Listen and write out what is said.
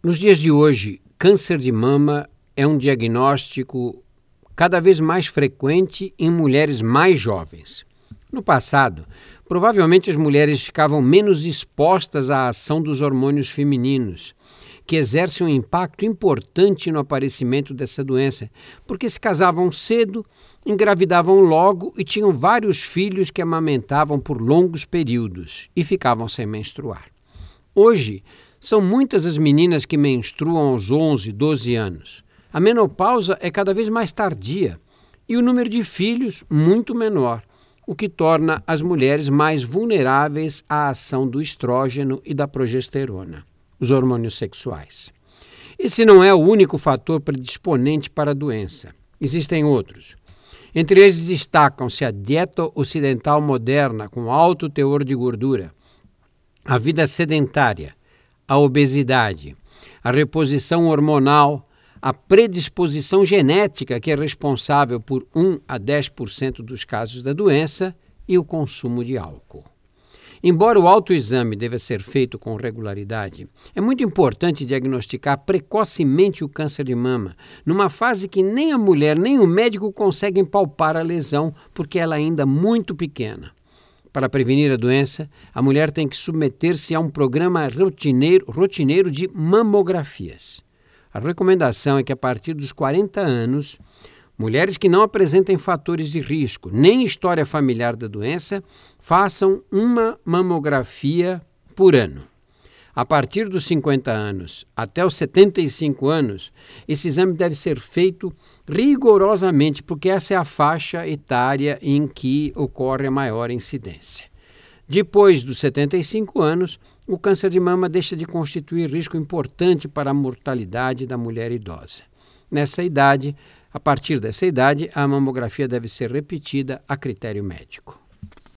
Nos dias de hoje, câncer de mama é um diagnóstico cada vez mais frequente em mulheres mais jovens. No passado, provavelmente as mulheres ficavam menos expostas à ação dos hormônios femininos, que exercem um impacto importante no aparecimento dessa doença, porque se casavam cedo, engravidavam logo e tinham vários filhos que amamentavam por longos períodos e ficavam sem menstruar. Hoje, são muitas as meninas que menstruam aos 11, 12 anos. A menopausa é cada vez mais tardia e o número de filhos muito menor, o que torna as mulheres mais vulneráveis à ação do estrógeno e da progesterona, os hormônios sexuais. Esse não é o único fator predisponente para a doença. Existem outros. Entre eles destacam-se a dieta ocidental moderna com alto teor de gordura, a vida sedentária, a obesidade, a reposição hormonal, a predisposição genética, que é responsável por 1 a 10% dos casos da doença, e o consumo de álcool. Embora o autoexame deva ser feito com regularidade, é muito importante diagnosticar precocemente o câncer de mama, numa fase que nem a mulher nem o médico conseguem palpar a lesão, porque ela é ainda muito pequena. Para prevenir a doença, a mulher tem que submeter-se a um programa rotineiro, rotineiro de mamografias. A recomendação é que a partir dos 40 anos, mulheres que não apresentem fatores de risco nem história familiar da doença façam uma mamografia por ano. A partir dos 50 anos até os 75 anos, esse exame deve ser feito rigorosamente, porque essa é a faixa etária em que ocorre a maior incidência. Depois dos 75 anos, o câncer de mama deixa de constituir risco importante para a mortalidade da mulher idosa. Nessa idade, a partir dessa idade, a mamografia deve ser repetida a critério médico.